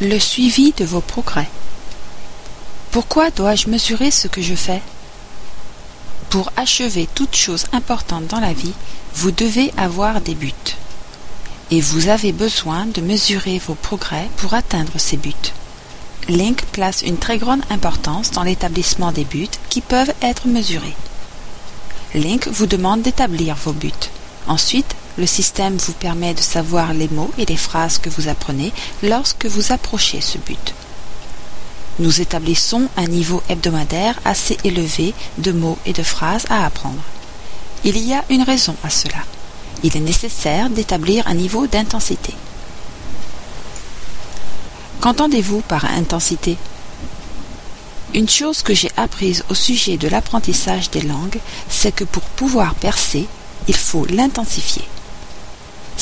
Le suivi de vos progrès. Pourquoi dois-je mesurer ce que je fais? Pour achever toute chose importante dans la vie, vous devez avoir des buts. Et vous avez besoin de mesurer vos progrès pour atteindre ces buts. Link place une très grande importance dans l'établissement des buts qui peuvent être mesurés. Link vous demande d'établir vos buts. Ensuite, le système vous permet de savoir les mots et les phrases que vous apprenez lorsque vous approchez ce but. Nous établissons un niveau hebdomadaire assez élevé de mots et de phrases à apprendre. Il y a une raison à cela. Il est nécessaire d'établir un niveau d'intensité. Qu'entendez-vous par intensité? Une chose que j'ai apprise au sujet de l'apprentissage des langues, c'est que pour pouvoir percer, il faut l'intensifier.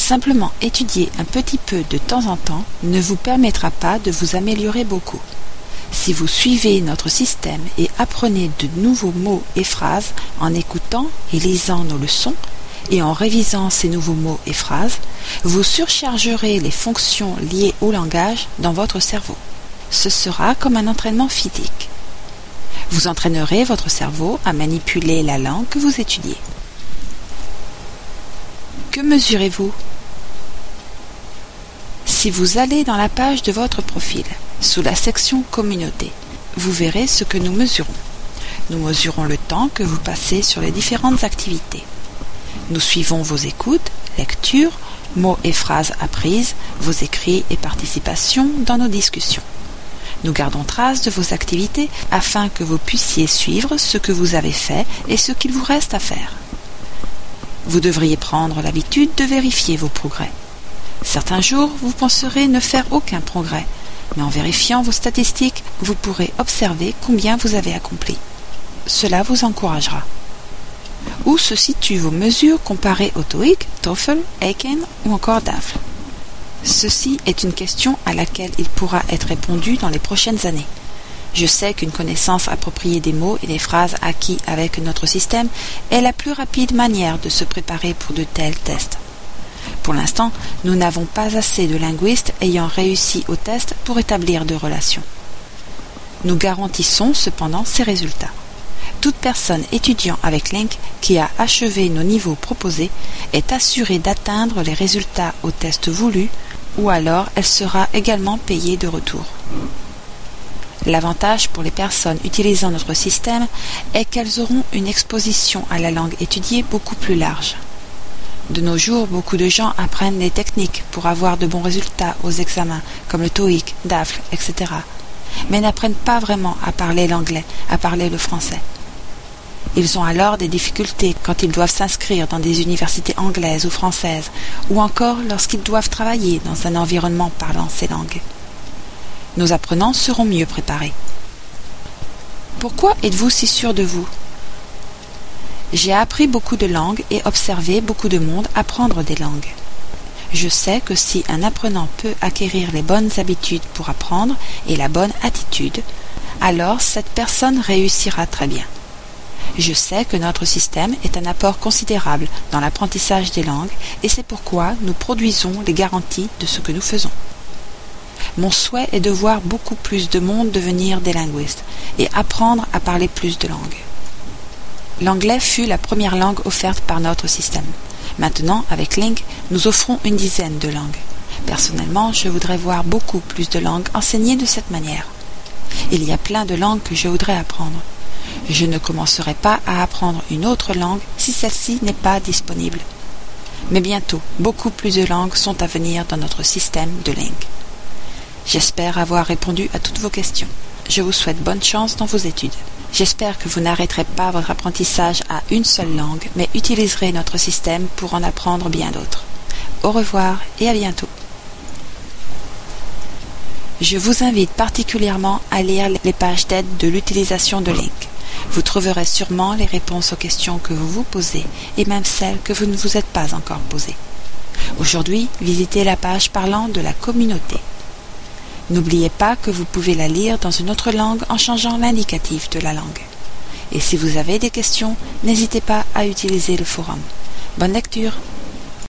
Simplement étudier un petit peu de temps en temps ne vous permettra pas de vous améliorer beaucoup. Si vous suivez notre système et apprenez de nouveaux mots et phrases en écoutant et lisant nos leçons, et en révisant ces nouveaux mots et phrases, vous surchargerez les fonctions liées au langage dans votre cerveau. Ce sera comme un entraînement physique. Vous entraînerez votre cerveau à manipuler la langue que vous étudiez. Que mesurez-vous? Si vous allez dans la page de votre profil, sous la section Communauté, vous verrez ce que nous mesurons. Nous mesurons le temps que vous passez sur les différentes activités. Nous suivons vos écoutes, lectures, mots et phrases apprises, vos écrits et participations dans nos discussions. Nous gardons trace de vos activités afin que vous puissiez suivre ce que vous avez fait et ce qu'il vous reste à faire. Vous devriez prendre l'habitude de vérifier vos progrès. Certains jours, vous penserez ne faire aucun progrès, mais en vérifiant vos statistiques, vous pourrez observer combien vous avez accompli. Cela vous encouragera. Où se situent vos mesures comparées au TOEIC, TOEFL, Aiken ou encore DAFL Ceci est une question à laquelle il pourra être répondu dans les prochaines années. Je sais qu'une connaissance appropriée des mots et des phrases acquis avec notre système est la plus rapide manière de se préparer pour de tels tests. Pour l'instant, nous n'avons pas assez de linguistes ayant réussi au test pour établir de relations. Nous garantissons cependant ces résultats toute personne étudiant avec Link qui a achevé nos niveaux proposés est assurée d'atteindre les résultats au test voulu ou alors elle sera également payée de retour. L'avantage pour les personnes utilisant notre système est qu'elles auront une exposition à la langue étudiée beaucoup plus large. De nos jours, beaucoup de gens apprennent les techniques pour avoir de bons résultats aux examens, comme le TOEIC, DAFL, etc., mais n'apprennent pas vraiment à parler l'anglais, à parler le français. Ils ont alors des difficultés quand ils doivent s'inscrire dans des universités anglaises ou françaises, ou encore lorsqu'ils doivent travailler dans un environnement parlant ces langues. Nos apprenants seront mieux préparés. Pourquoi êtes-vous si sûr de vous? J'ai appris beaucoup de langues et observé beaucoup de monde apprendre des langues. Je sais que si un apprenant peut acquérir les bonnes habitudes pour apprendre et la bonne attitude, alors cette personne réussira très bien. Je sais que notre système est un apport considérable dans l'apprentissage des langues et c'est pourquoi nous produisons les garanties de ce que nous faisons. Mon souhait est de voir beaucoup plus de monde devenir des linguistes et apprendre à parler plus de langues. L'anglais fut la première langue offerte par notre système. Maintenant, avec Link, nous offrons une dizaine de langues. Personnellement, je voudrais voir beaucoup plus de langues enseignées de cette manière. Il y a plein de langues que je voudrais apprendre. Je ne commencerai pas à apprendre une autre langue si celle-ci n'est pas disponible. Mais bientôt, beaucoup plus de langues sont à venir dans notre système de Link. J'espère avoir répondu à toutes vos questions. Je vous souhaite bonne chance dans vos études. J'espère que vous n'arrêterez pas votre apprentissage à une seule langue, mais utiliserez notre système pour en apprendre bien d'autres. Au revoir et à bientôt. Je vous invite particulièrement à lire les pages d'aide de l'utilisation de Link. Vous trouverez sûrement les réponses aux questions que vous vous posez et même celles que vous ne vous êtes pas encore posées. Aujourd'hui, visitez la page parlant de la communauté. N'oubliez pas que vous pouvez la lire dans une autre langue en changeant l'indicatif de la langue. Et si vous avez des questions, n'hésitez pas à utiliser le forum. Bonne lecture